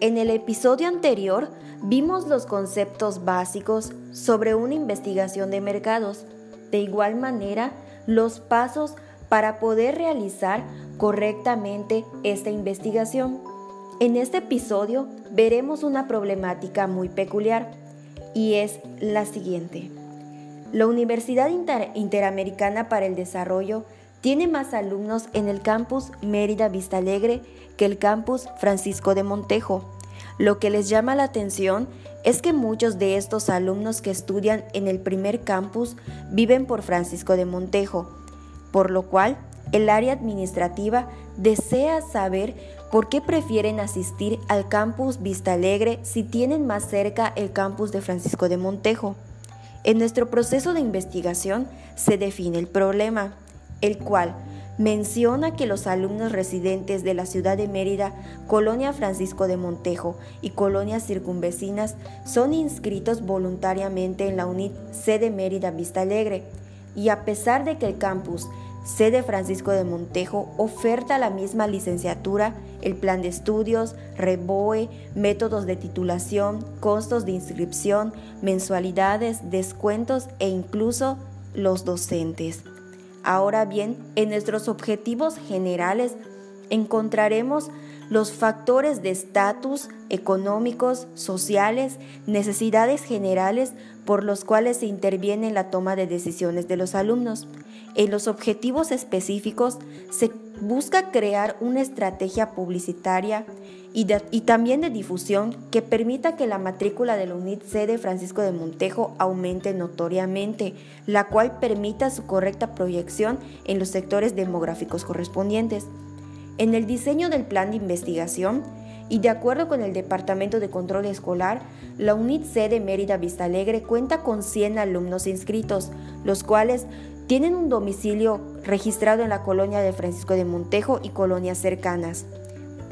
En el episodio anterior vimos los conceptos básicos sobre una investigación de mercados. De igual manera, los pasos para poder realizar correctamente esta investigación. En este episodio veremos una problemática muy peculiar y es la siguiente. La Universidad Interamericana para el Desarrollo tiene más alumnos en el campus Mérida Vista Alegre que el campus Francisco de Montejo. Lo que les llama la atención es que muchos de estos alumnos que estudian en el primer campus viven por Francisco de Montejo, por lo cual el área administrativa desea saber por qué prefieren asistir al campus Vista Alegre si tienen más cerca el campus de Francisco de Montejo. En nuestro proceso de investigación se define el problema, el cual menciona que los alumnos residentes de la ciudad de Mérida, Colonia Francisco de Montejo y colonias circunvecinas son inscritos voluntariamente en la UNIT sede Mérida Vista Alegre y a pesar de que el campus sede Francisco de Montejo oferta la misma licenciatura, el plan de estudios, reboe, métodos de titulación, costos de inscripción, mensualidades, descuentos e incluso los docentes. Ahora bien, en nuestros objetivos generales encontraremos los factores de estatus económicos, sociales, necesidades generales por los cuales se interviene en la toma de decisiones de los alumnos. En los objetivos específicos se busca crear una estrategia publicitaria y, también de difusión que permita que la matrícula de la UNIT sede Francisco de Montejo aumente notoriamente, la cual permita su correcta proyección en los sectores demográficos correspondientes. En el diseño del plan de investigación y de acuerdo con el Departamento de Control Escolar, la UNIT sede Mérida Vista Alegre cuenta con 100 alumnos inscritos, los cuales tienen un domicilio registrado en la colonia de Francisco de Montejo y colonias cercanas.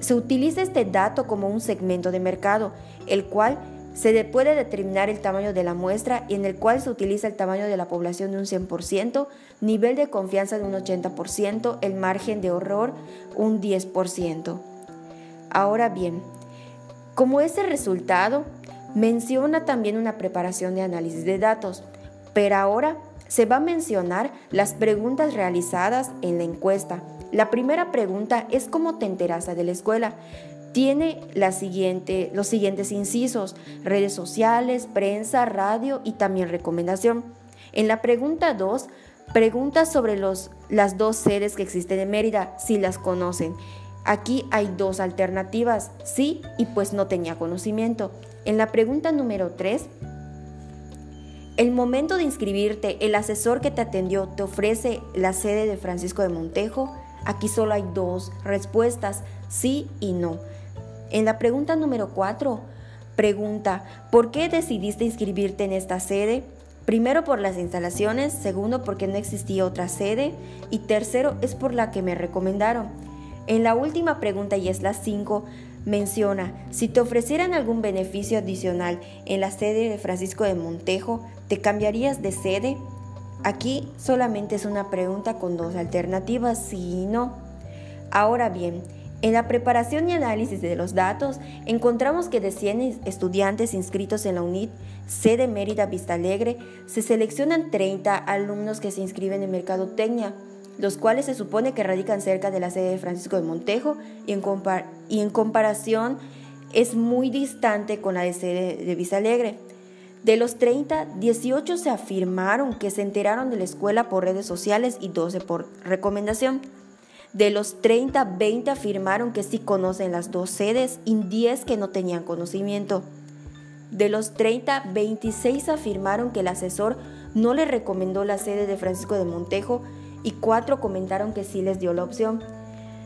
Se utiliza este dato como un segmento de mercado, el cual se puede determinar el tamaño de la muestra y en el cual se utiliza el tamaño de la población de un 100%, nivel de confianza de un 80%, el margen de horror un 10%. Ahora bien, como ese resultado, menciona también una preparación de análisis de datos, pero ahora se va a mencionar las preguntas realizadas en la encuesta. La primera pregunta es cómo te enteras de la escuela tiene la siguiente, los siguientes incisos, redes sociales, prensa, radio y también recomendación. En la pregunta 2, pregunta sobre los, las dos sedes que existen en Mérida, si las conocen. Aquí hay dos alternativas, sí y pues no tenía conocimiento. En la pregunta número 3, el momento de inscribirte, el asesor que te atendió te ofrece la sede de Francisco de Montejo. Aquí solo hay dos respuestas, sí y no. En la pregunta número 4, pregunta, ¿por qué decidiste inscribirte en esta sede? Primero por las instalaciones, segundo porque no existía otra sede y tercero es por la que me recomendaron. En la última pregunta, y es la 5, menciona, si te ofrecieran algún beneficio adicional en la sede de Francisco de Montejo, ¿te cambiarías de sede? Aquí solamente es una pregunta con dos alternativas, sí y no. Ahora bien, en la preparación y análisis de los datos, encontramos que de 100 estudiantes inscritos en la UNIT, sede Mérida Vista Alegre, se seleccionan 30 alumnos que se inscriben en Mercadotecnia, los cuales se supone que radican cerca de la sede de Francisco de Montejo y en, y en comparación es muy distante con la de sede de Vista Alegre. De los 30, 18 se afirmaron que se enteraron de la escuela por redes sociales y 12 por recomendación. De los 30, 20 afirmaron que sí conocen las dos sedes y 10 que no tenían conocimiento. De los 30, 26 afirmaron que el asesor no les recomendó la sede de Francisco de Montejo y 4 comentaron que sí les dio la opción.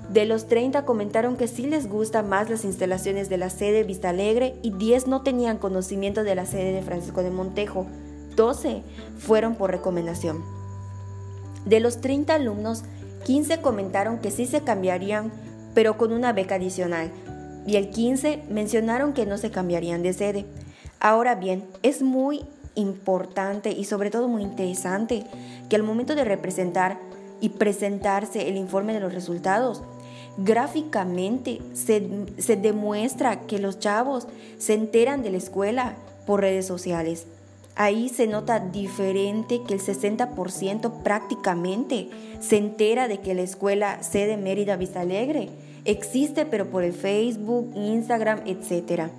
De los 30 comentaron que sí les gustan más las instalaciones de la sede Vista Alegre y 10 no tenían conocimiento de la sede de Francisco de Montejo. 12 fueron por recomendación. De los 30 alumnos, 15 comentaron que sí se cambiarían, pero con una beca adicional, y el 15 mencionaron que no se cambiarían de sede. Ahora bien, es muy importante y sobre todo muy interesante que al momento de representar y presentarse el informe de los resultados, Gráficamente se, se demuestra que los chavos se enteran de la escuela por redes sociales. Ahí se nota diferente que el 60% prácticamente se entera de que la escuela sede Mérida Vista Alegre existe, pero por el Facebook, Instagram, etc.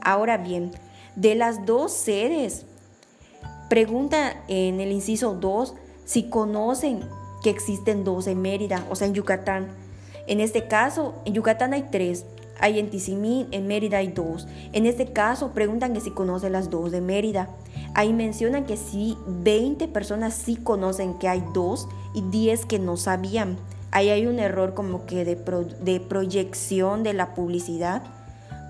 Ahora bien, de las dos sedes, pregunta en el inciso 2 si conocen que existen dos en Mérida, o sea, en Yucatán. En este caso, en Yucatán hay tres. Hay en Tizimín, en Mérida hay dos. En este caso, preguntan que si conocen las dos de Mérida. Ahí mencionan que sí, 20 personas sí conocen que hay dos y 10 que no sabían. Ahí hay un error como que de, de proyección de la publicidad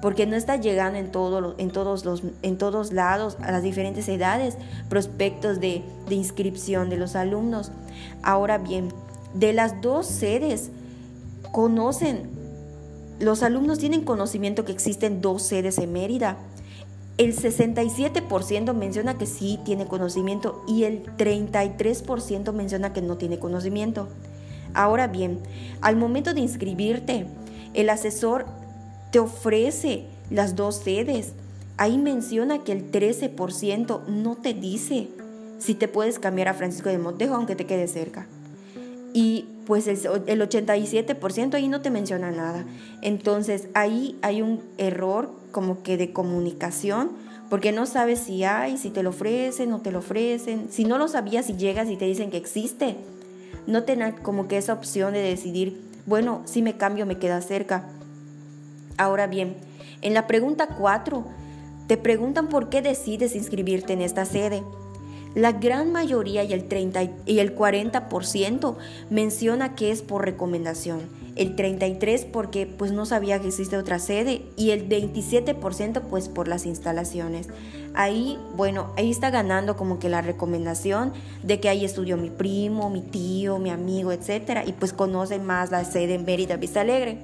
porque no está llegando en, en, todos los, en todos lados, a las diferentes edades, prospectos de, de inscripción de los alumnos. Ahora bien, de las dos sedes, conocen, los alumnos tienen conocimiento que existen dos sedes en Mérida. El 67% menciona que sí tiene conocimiento y el 33% menciona que no tiene conocimiento. Ahora bien, al momento de inscribirte, el asesor te ofrece las dos sedes. Ahí menciona que el 13% no te dice si te puedes cambiar a Francisco de Montejo aunque te quede cerca. Y pues el, 87% ahí no te menciona nada. Entonces ahí hay un error como que de comunicación porque no sabes si hay, si te lo ofrecen, no te lo ofrecen. Si no lo sabías, si llegas y te dicen que existe, no tener como que esa opción de decidir, bueno, si me cambio me queda cerca. Ahora bien, en la pregunta 4, te preguntan por qué decides inscribirte en esta sede. La gran mayoría y el, 30 y el 40% menciona que es por recomendación, el 33% porque pues no sabía que existe otra sede y el 27% pues por las instalaciones. Ahí, bueno, ahí está ganando como que la recomendación de que ahí estudió mi primo, mi tío, mi amigo, etcétera, y pues conocen más la sede en Mérida Vista Alegre.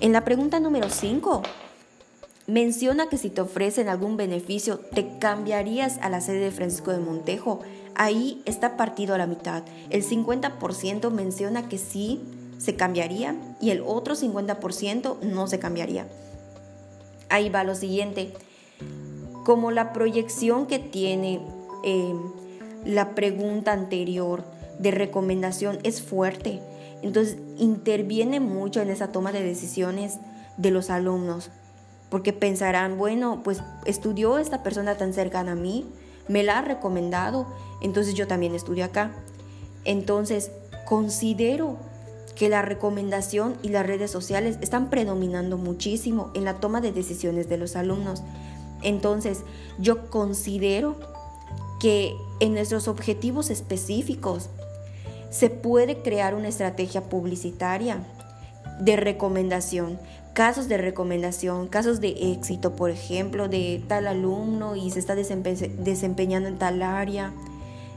En la pregunta número 5, menciona que si te ofrecen algún beneficio, te cambiarías a la sede de Francisco de Montejo. Ahí está partido a la mitad. El 50% menciona que sí se cambiaría y el otro 50% no se cambiaría. Ahí va lo siguiente. Como la proyección que tiene eh, la pregunta anterior de recomendación es fuerte, entonces interviene mucho en esa toma de decisiones de los alumnos, porque pensarán, bueno, pues estudió esta persona tan cercana a mí, me la ha recomendado, entonces yo también estudio acá. Entonces considero que la recomendación y las redes sociales están predominando muchísimo en la toma de decisiones de los alumnos. Entonces yo considero que en nuestros objetivos específicos se puede crear una estrategia publicitaria de recomendación, casos de recomendación, casos de éxito, por ejemplo, de tal alumno y se está desempeñando en tal área.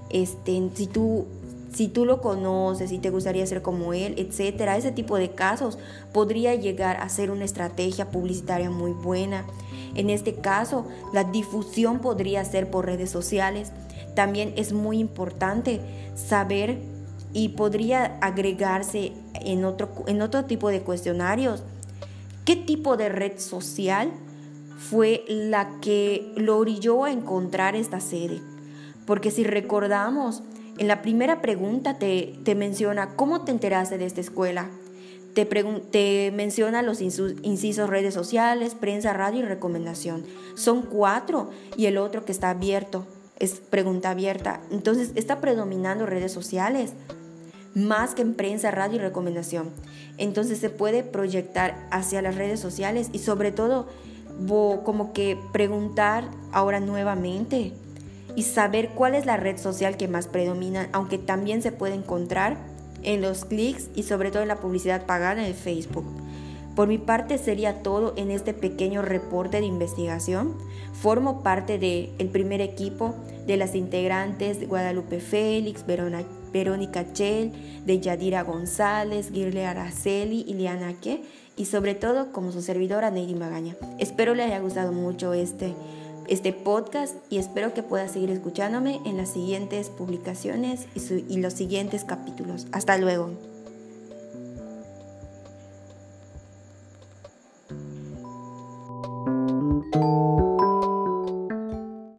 Este, si tú si tú lo conoces y te gustaría ser como él, etcétera, ese tipo de casos podría llegar a ser una estrategia publicitaria muy buena. En este caso, la difusión podría ser por redes sociales. También es muy importante saber y podría agregarse en otro, en otro tipo de cuestionarios. ¿Qué tipo de red social fue la que lo orilló a encontrar esta sede? Porque si recordamos, en la primera pregunta te, te menciona cómo te enteraste de esta escuela. Te, te, menciona los incisos redes sociales, prensa, radio y recomendación. Son cuatro y el otro que está abierto es pregunta abierta. Entonces está predominando redes sociales más que en prensa, radio y recomendación. Entonces se puede proyectar hacia las redes sociales y sobre todo como que preguntar ahora nuevamente y saber cuál es la red social que más predomina, aunque también se puede encontrar en los clics y sobre todo en la publicidad pagada en Facebook. Por mi parte sería todo en este pequeño reporte de investigación. Formo parte del el primer equipo de las integrantes de Guadalupe Félix, Verona Verónica Chell, de Yadira González, Girle Araceli, Iliana Que y sobre todo como su servidora Neidy Magaña. Espero le haya gustado mucho este, este podcast y espero que pueda seguir escuchándome en las siguientes publicaciones y los siguientes capítulos. Hasta luego.